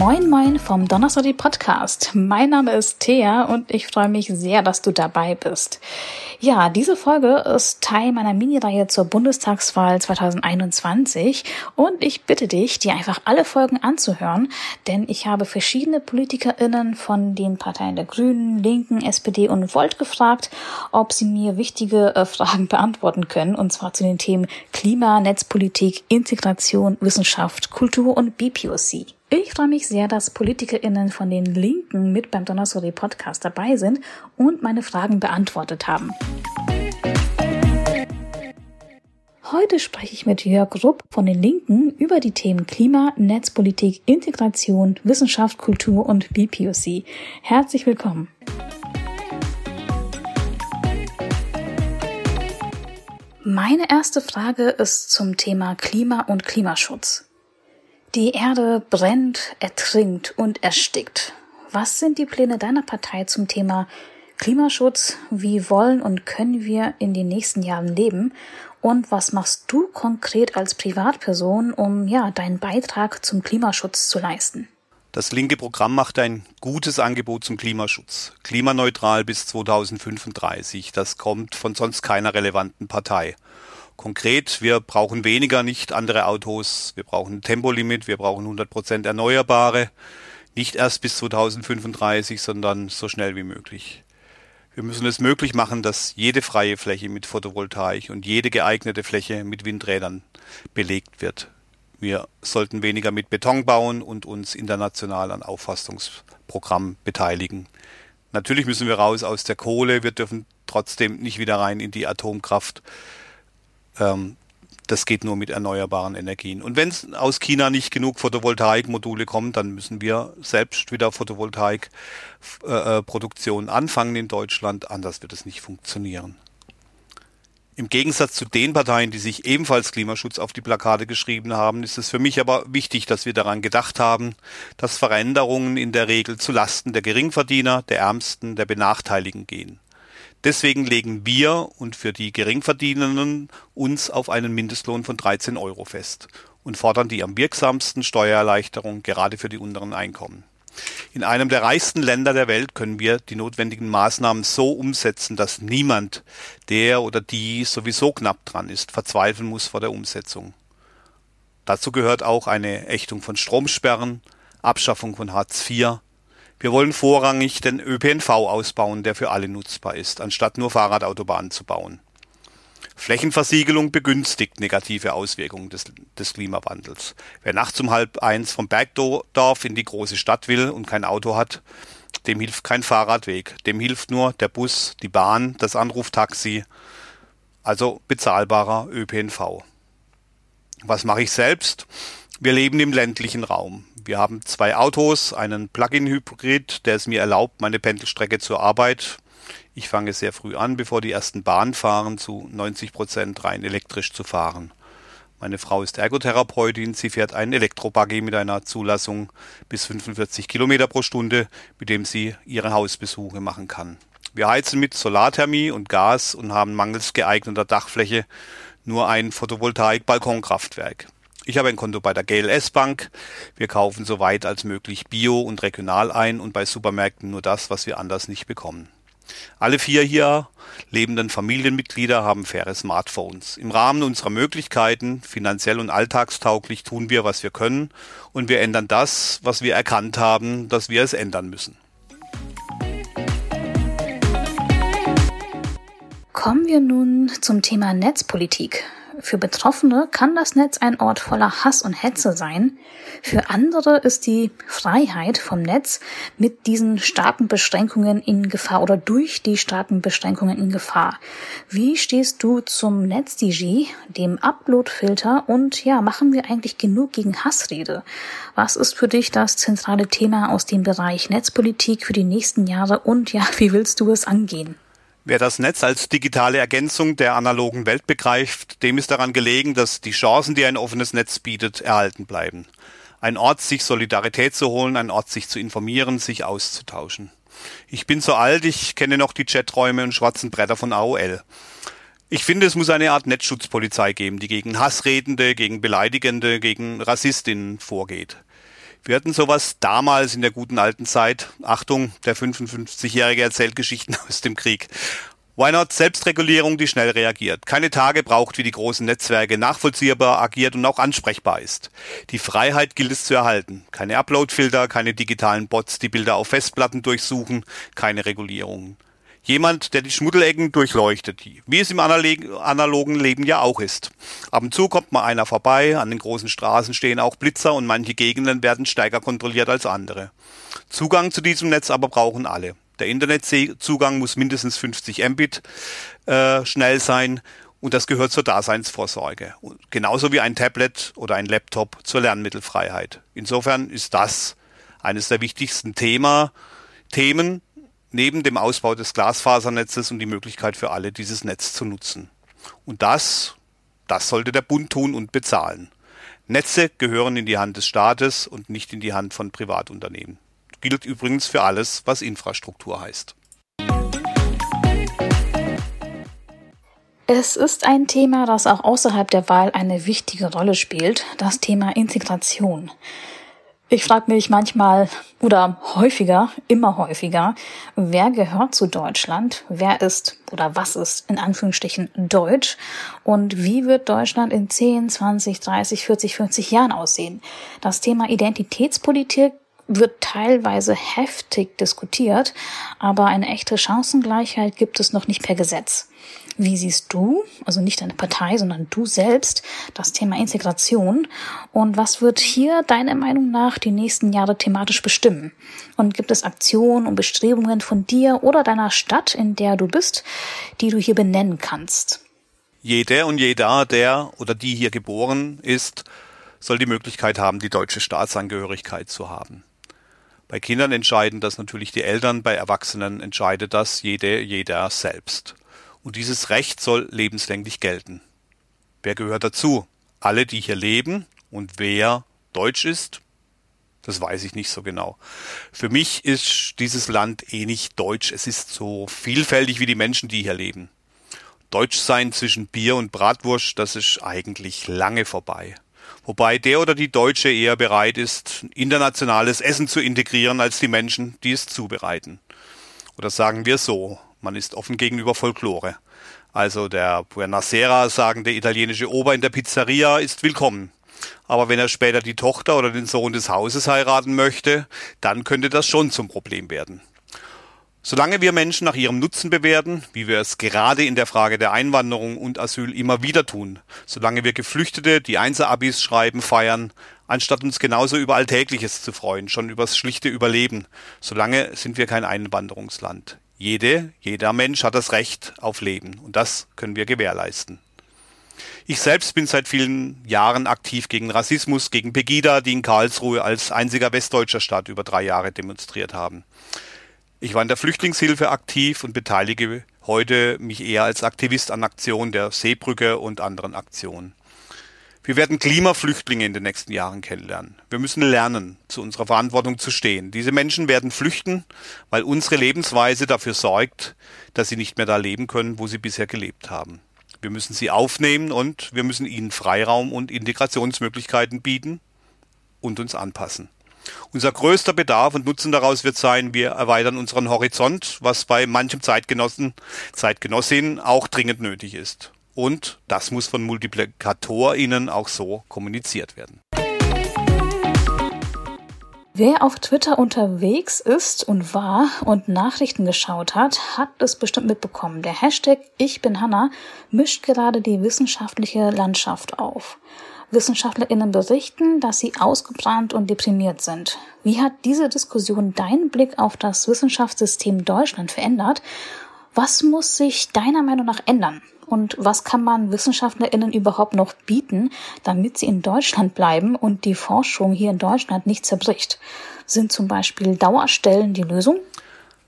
Moin Moin vom Donnerstag Podcast. Mein Name ist Thea und ich freue mich sehr, dass du dabei bist. Ja, diese Folge ist Teil meiner Mini-Reihe zur Bundestagswahl 2021 und ich bitte dich, dir einfach alle Folgen anzuhören, denn ich habe verschiedene PolitikerInnen von den Parteien der Grünen, Linken, SPD und Volt gefragt, ob sie mir wichtige äh, Fragen beantworten können und zwar zu den Themen Klima, Netzpolitik, Integration, Wissenschaft, Kultur und BPOC. Ich freue mich sehr, dass PolitikerInnen von den Linken mit beim Donnerstag Podcast dabei sind und meine Fragen beantwortet haben. Heute spreche ich mit Jörg Rupp von den Linken über die Themen Klima, Netzpolitik, Integration, Wissenschaft, Kultur und BPOC. Herzlich willkommen. Meine erste Frage ist zum Thema Klima und Klimaschutz. Die Erde brennt, ertrinkt und erstickt. Was sind die Pläne deiner Partei zum Thema Klimaschutz? Wie wollen und können wir in den nächsten Jahren leben? Und was machst du konkret als Privatperson, um ja deinen Beitrag zum Klimaschutz zu leisten? Das linke Programm macht ein gutes Angebot zum Klimaschutz. Klimaneutral bis 2035. Das kommt von sonst keiner relevanten Partei. Konkret, wir brauchen weniger, nicht andere Autos. Wir brauchen ein Tempolimit, wir brauchen 100 Prozent Erneuerbare. Nicht erst bis 2035, sondern so schnell wie möglich. Wir müssen es möglich machen, dass jede freie Fläche mit Photovoltaik und jede geeignete Fläche mit Windrädern belegt wird. Wir sollten weniger mit Beton bauen und uns international an Auffassungsprogrammen beteiligen. Natürlich müssen wir raus aus der Kohle, wir dürfen trotzdem nicht wieder rein in die Atomkraft. Ähm, das geht nur mit erneuerbaren Energien. Und wenn es aus China nicht genug Photovoltaikmodule kommt, dann müssen wir selbst wieder Photovoltaikproduktion äh, anfangen in Deutschland. Anders wird es nicht funktionieren. Im Gegensatz zu den Parteien, die sich ebenfalls Klimaschutz auf die Plakate geschrieben haben, ist es für mich aber wichtig, dass wir daran gedacht haben, dass Veränderungen in der Regel zu Lasten der Geringverdiener, der Ärmsten, der Benachteiligten gehen. Deswegen legen wir und für die Geringverdienenden uns auf einen Mindestlohn von 13 Euro fest und fordern die am wirksamsten Steuererleichterung gerade für die unteren Einkommen. In einem der reichsten Länder der Welt können wir die notwendigen Maßnahmen so umsetzen, dass niemand, der oder die sowieso knapp dran ist, verzweifeln muss vor der Umsetzung. Dazu gehört auch eine Ächtung von Stromsperren, Abschaffung von Hartz IV, wir wollen vorrangig den ÖPNV ausbauen, der für alle nutzbar ist, anstatt nur Fahrradautobahnen zu bauen. Flächenversiegelung begünstigt negative Auswirkungen des, des, Klimawandels. Wer nachts um halb eins vom Bergdorf in die große Stadt will und kein Auto hat, dem hilft kein Fahrradweg. Dem hilft nur der Bus, die Bahn, das Anruftaxi, also bezahlbarer ÖPNV. Was mache ich selbst? Wir leben im ländlichen Raum. Wir haben zwei Autos, einen Plug-in-Hybrid, der es mir erlaubt, meine Pendelstrecke zur Arbeit, ich fange sehr früh an, bevor die ersten Bahnen fahren, zu 90 Prozent rein elektrisch zu fahren. Meine Frau ist Ergotherapeutin, sie fährt einen Elektrobuggy mit einer Zulassung bis 45 Kilometer pro Stunde, mit dem sie ihre Hausbesuche machen kann. Wir heizen mit Solarthermie und Gas und haben mangels geeigneter Dachfläche nur ein Photovoltaik-Balkonkraftwerk. Ich habe ein Konto bei der GLS Bank. Wir kaufen so weit als möglich bio und regional ein und bei Supermärkten nur das, was wir anders nicht bekommen. Alle vier hier lebenden Familienmitglieder haben faire Smartphones. Im Rahmen unserer Möglichkeiten, finanziell und alltagstauglich, tun wir, was wir können und wir ändern das, was wir erkannt haben, dass wir es ändern müssen. Kommen wir nun zum Thema Netzpolitik. Für Betroffene kann das Netz ein Ort voller Hass und Hetze sein. Für andere ist die Freiheit vom Netz mit diesen starken Beschränkungen in Gefahr oder durch die starken Beschränkungen in Gefahr. Wie stehst du zum NetzDG, dem Uploadfilter und ja, machen wir eigentlich genug gegen Hassrede? Was ist für dich das zentrale Thema aus dem Bereich Netzpolitik für die nächsten Jahre und ja, wie willst du es angehen? Wer das Netz als digitale Ergänzung der analogen Welt begreift, dem ist daran gelegen, dass die Chancen, die ein offenes Netz bietet, erhalten bleiben. Ein Ort, sich Solidarität zu holen, ein Ort, sich zu informieren, sich auszutauschen. Ich bin so alt, ich kenne noch die Chaträume und schwarzen Bretter von AOL. Ich finde, es muss eine Art Netzschutzpolizei geben, die gegen Hassredende, gegen Beleidigende, gegen Rassistinnen vorgeht. Wir hatten sowas damals in der guten alten Zeit. Achtung, der 55-Jährige erzählt Geschichten aus dem Krieg. Why not Selbstregulierung, die schnell reagiert, keine Tage braucht wie die großen Netzwerke, nachvollziehbar agiert und auch ansprechbar ist. Die Freiheit gilt es zu erhalten. Keine Uploadfilter, keine digitalen Bots, die Bilder auf Festplatten durchsuchen, keine Regulierungen. Jemand, der die Schmuddelecken durchleuchtet, wie es im analogen Leben ja auch ist. Ab und zu kommt mal einer vorbei, an den großen Straßen stehen auch Blitzer und manche Gegenden werden stärker kontrolliert als andere. Zugang zu diesem Netz aber brauchen alle. Der Internetzugang muss mindestens 50 Mbit äh, schnell sein und das gehört zur Daseinsvorsorge. Genauso wie ein Tablet oder ein Laptop zur Lernmittelfreiheit. Insofern ist das eines der wichtigsten Thema, Themen neben dem Ausbau des Glasfasernetzes und die Möglichkeit für alle, dieses Netz zu nutzen. Und das, das sollte der Bund tun und bezahlen. Netze gehören in die Hand des Staates und nicht in die Hand von Privatunternehmen. Gilt übrigens für alles, was Infrastruktur heißt. Es ist ein Thema, das auch außerhalb der Wahl eine wichtige Rolle spielt, das Thema Integration. Ich frage mich manchmal oder häufiger, immer häufiger, wer gehört zu Deutschland? Wer ist oder was ist in Anführungsstrichen Deutsch? Und wie wird Deutschland in 10, 20, 30, 40, 50 Jahren aussehen? Das Thema Identitätspolitik wird teilweise heftig diskutiert, aber eine echte Chancengleichheit gibt es noch nicht per Gesetz. Wie siehst du, also nicht deine Partei, sondern du selbst, das Thema Integration? Und was wird hier deiner Meinung nach die nächsten Jahre thematisch bestimmen? Und gibt es Aktionen und Bestrebungen von dir oder deiner Stadt, in der du bist, die du hier benennen kannst? Jeder und jeder, der oder die hier geboren ist, soll die Möglichkeit haben, die deutsche Staatsangehörigkeit zu haben. Bei Kindern entscheiden das natürlich die Eltern, bei Erwachsenen entscheidet das jede, jeder selbst. Und dieses Recht soll lebenslänglich gelten. Wer gehört dazu? Alle, die hier leben und wer deutsch ist? Das weiß ich nicht so genau. Für mich ist dieses Land eh nicht deutsch. Es ist so vielfältig wie die Menschen, die hier leben. Deutsch sein zwischen Bier und Bratwurst, das ist eigentlich lange vorbei. Wobei der oder die Deutsche eher bereit ist, internationales Essen zu integrieren, als die Menschen, die es zubereiten. Oder sagen wir so, man ist offen gegenüber Folklore. Also der Buonasera sagende italienische Ober in der Pizzeria ist willkommen. Aber wenn er später die Tochter oder den Sohn des Hauses heiraten möchte, dann könnte das schon zum Problem werden. Solange wir Menschen nach ihrem Nutzen bewerten, wie wir es gerade in der Frage der Einwanderung und Asyl immer wieder tun, solange wir Geflüchtete, die Einser-Abis schreiben, feiern, anstatt uns genauso über Alltägliches zu freuen, schon übers schlichte Überleben, solange sind wir kein Einwanderungsland. Jede, jeder Mensch hat das Recht auf Leben und das können wir gewährleisten. Ich selbst bin seit vielen Jahren aktiv gegen Rassismus, gegen Pegida, die in Karlsruhe als einziger westdeutscher Stadt über drei Jahre demonstriert haben. Ich war in der Flüchtlingshilfe aktiv und beteilige heute mich eher als Aktivist an Aktionen der Seebrücke und anderen Aktionen. Wir werden Klimaflüchtlinge in den nächsten Jahren kennenlernen. Wir müssen lernen, zu unserer Verantwortung zu stehen. Diese Menschen werden flüchten, weil unsere Lebensweise dafür sorgt, dass sie nicht mehr da leben können, wo sie bisher gelebt haben. Wir müssen sie aufnehmen und wir müssen ihnen Freiraum und Integrationsmöglichkeiten bieten und uns anpassen. Unser größter Bedarf und Nutzen daraus wird sein, wir erweitern unseren Horizont, was bei manchem Zeitgenossen, Zeitgenossin auch dringend nötig ist. Und das muss von MultiplikatorInnen auch so kommuniziert werden. Wer auf Twitter unterwegs ist und war und Nachrichten geschaut hat, hat es bestimmt mitbekommen. Der Hashtag Ich bin Hanna mischt gerade die wissenschaftliche Landschaft auf. WissenschaftlerInnen berichten, dass sie ausgebrannt und deprimiert sind. Wie hat diese Diskussion deinen Blick auf das Wissenschaftssystem Deutschland verändert? Was muss sich deiner Meinung nach ändern? und was kann man WissenschaftlerInnen überhaupt noch bieten, damit sie in Deutschland bleiben und die Forschung hier in Deutschland nicht zerbricht? Sind zum Beispiel Dauerstellen die Lösung?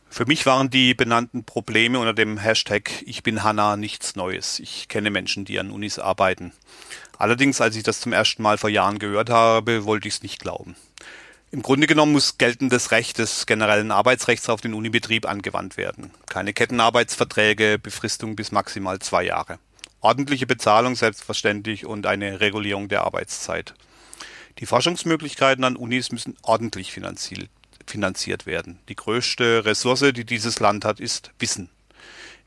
Für mich waren die benannten Probleme unter dem Hashtag Ich bin Hanna nichts Neues. Ich kenne Menschen, die an Unis arbeiten. Allerdings, als ich das zum ersten Mal vor Jahren gehört habe, wollte ich es nicht glauben. Im Grunde genommen muss geltendes Recht des generellen Arbeitsrechts auf den Unibetrieb angewandt werden. Keine Kettenarbeitsverträge, Befristung bis maximal zwei Jahre. Ordentliche Bezahlung selbstverständlich und eine Regulierung der Arbeitszeit. Die Forschungsmöglichkeiten an Unis müssen ordentlich finanziert, werden. Die größte Ressource, die dieses Land hat, ist Wissen.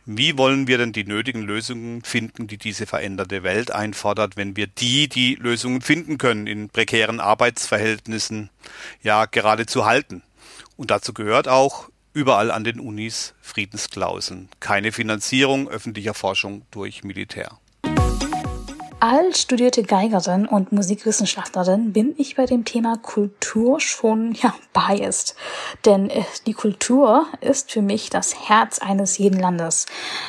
Wie wollen wir denn die nötigen Lösungen finden, die diese veränderte Welt einfordert, wenn wir die, die Lösungen finden können, in prekären Arbeitsverhältnissen ja geradezu halten? Und dazu gehört auch überall an den Unis Friedensklauseln. Keine Finanzierung öffentlicher Forschung durch Militär. Als studierte Geigerin und Musikwissenschaftlerin bin ich bei dem Thema Kultur schon ja biased, denn äh, die Kultur ist für mich das Herz eines jeden Landes.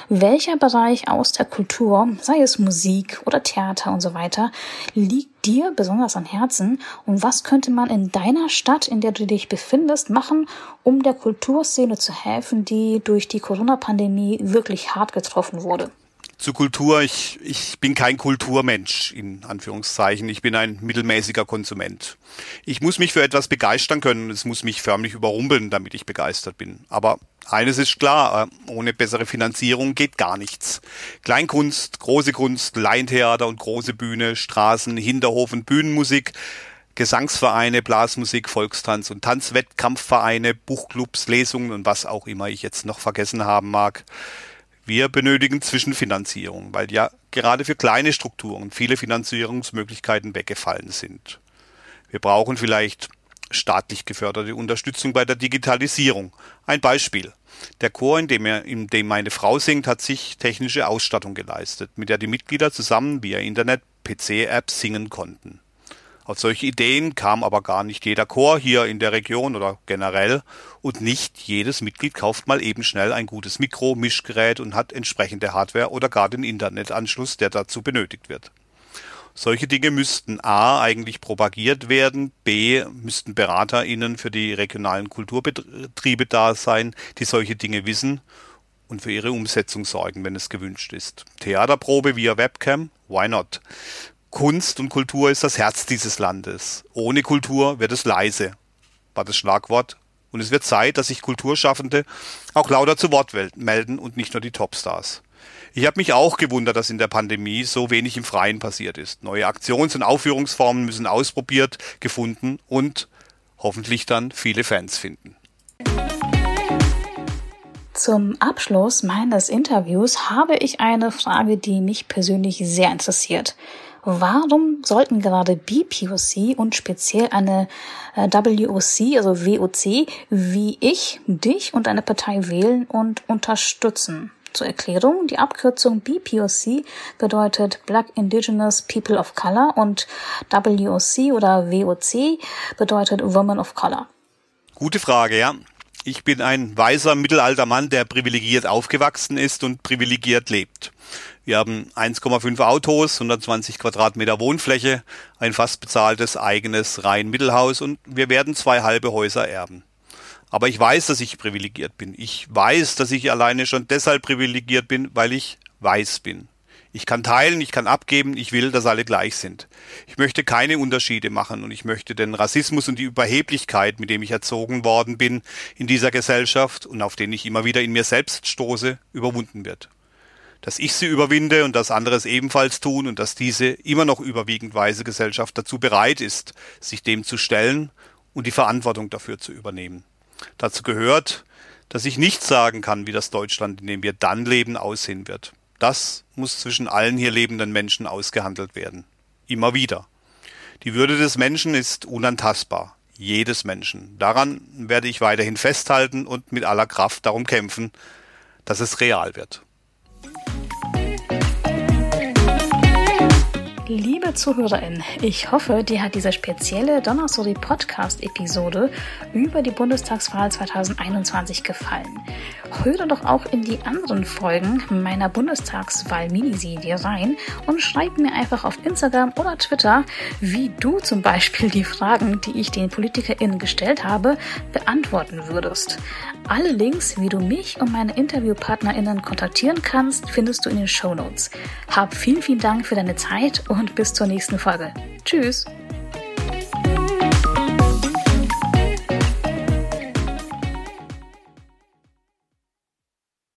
Welcher Bereich aus der Kultur, sei es Musik oder Theater und so weiter, liegt dir besonders am Herzen und was könnte man in deiner Stadt, in der du dich befindest, machen, um der Kulturszene zu helfen, die durch die Corona-Pandemie wirklich hart getroffen wurde? Zu Kultur. Ich, ich bin kein Kulturmensch, in Anführungszeichen. Ich bin ein mittelmäßiger Konsument. Ich muss mich für etwas begeistern können. Es muss mich förmlich überrumpeln, damit ich begeistert bin. Aber eines ist klar, äh, ohne bessere Finanzierung geht gar nichts. Kleinkunst, große Kunst, Laientheater und große Bühne, Straßen, Hinterhof und Bühnenmusik, Gesangsvereine, Blasmusik, Volkstanz und Tanzwettkampfvereine, Buchclubs, Lesungen und was auch immer ich jetzt noch vergessen haben mag. Wir benötigen Zwischenfinanzierung, weil ja gerade für kleine Strukturen viele Finanzierungsmöglichkeiten weggefallen sind. Wir brauchen vielleicht staatlich geförderte Unterstützung bei der Digitalisierung. Ein Beispiel. Der Chor, in dem, er, in dem meine Frau singt, hat sich technische Ausstattung geleistet, mit der die Mitglieder zusammen via Internet PC-Apps singen konnten. Auf solche Ideen kam aber gar nicht jeder Chor hier in der Region oder generell und nicht jedes Mitglied kauft mal eben schnell ein gutes Mikro, Mischgerät und hat entsprechende Hardware oder gar den Internetanschluss, der dazu benötigt wird. Solche Dinge müssten a. eigentlich propagiert werden, b. müssten BeraterInnen für die regionalen Kulturbetriebe da sein, die solche Dinge wissen und für ihre Umsetzung sorgen, wenn es gewünscht ist. Theaterprobe via Webcam? Why not? Kunst und Kultur ist das Herz dieses Landes. Ohne Kultur wird es leise, war das Schlagwort. Und es wird Zeit, dass sich Kulturschaffende auch lauter zu Wort melden und nicht nur die Topstars. Ich habe mich auch gewundert, dass in der Pandemie so wenig im Freien passiert ist. Neue Aktions- und Aufführungsformen müssen ausprobiert, gefunden und hoffentlich dann viele Fans finden. Zum Abschluss meines Interviews habe ich eine Frage, die mich persönlich sehr interessiert. Warum sollten gerade BPOC und speziell eine äh, WOC, also WOC, wie ich, dich und eine Partei wählen und unterstützen? Zur Erklärung, die Abkürzung BPOC bedeutet Black Indigenous People of Color und WOC oder WOC bedeutet Women of Color. Gute Frage, ja. Ich bin ein weißer mittelalter Mann, der privilegiert aufgewachsen ist und privilegiert lebt. Wir haben 1,5 Autos, 120 Quadratmeter Wohnfläche, ein fast bezahltes eigenes Reihenmittelhaus und wir werden zwei halbe Häuser erben. Aber ich weiß, dass ich privilegiert bin. Ich weiß, dass ich alleine schon deshalb privilegiert bin, weil ich weiß bin. Ich kann teilen, ich kann abgeben, ich will, dass alle gleich sind. Ich möchte keine Unterschiede machen und ich möchte den Rassismus und die Überheblichkeit, mit dem ich erzogen worden bin in dieser Gesellschaft und auf den ich immer wieder in mir selbst stoße, überwunden wird dass ich sie überwinde und dass andere es ebenfalls tun und dass diese immer noch überwiegend weise Gesellschaft dazu bereit ist, sich dem zu stellen und die Verantwortung dafür zu übernehmen. Dazu gehört, dass ich nicht sagen kann, wie das Deutschland, in dem wir dann leben, aussehen wird. Das muss zwischen allen hier lebenden Menschen ausgehandelt werden. Immer wieder. Die Würde des Menschen ist unantastbar. Jedes Menschen. Daran werde ich weiterhin festhalten und mit aller Kraft darum kämpfen, dass es real wird. Liebe Zuhörerin, ich hoffe, dir hat diese spezielle Donnersori Podcast Episode über die Bundestagswahl 2021 gefallen. Höre doch auch in die anderen Folgen meiner Bundestagswahl-Miniserie rein und schreib mir einfach auf Instagram oder Twitter, wie du zum Beispiel die Fragen, die ich den PolitikerInnen gestellt habe, beantworten würdest. Alle Links, wie du mich und meine InterviewpartnerInnen kontaktieren kannst, findest du in den Show Notes. Hab vielen, vielen Dank für deine Zeit und bis zur nächsten Folge. Tschüss!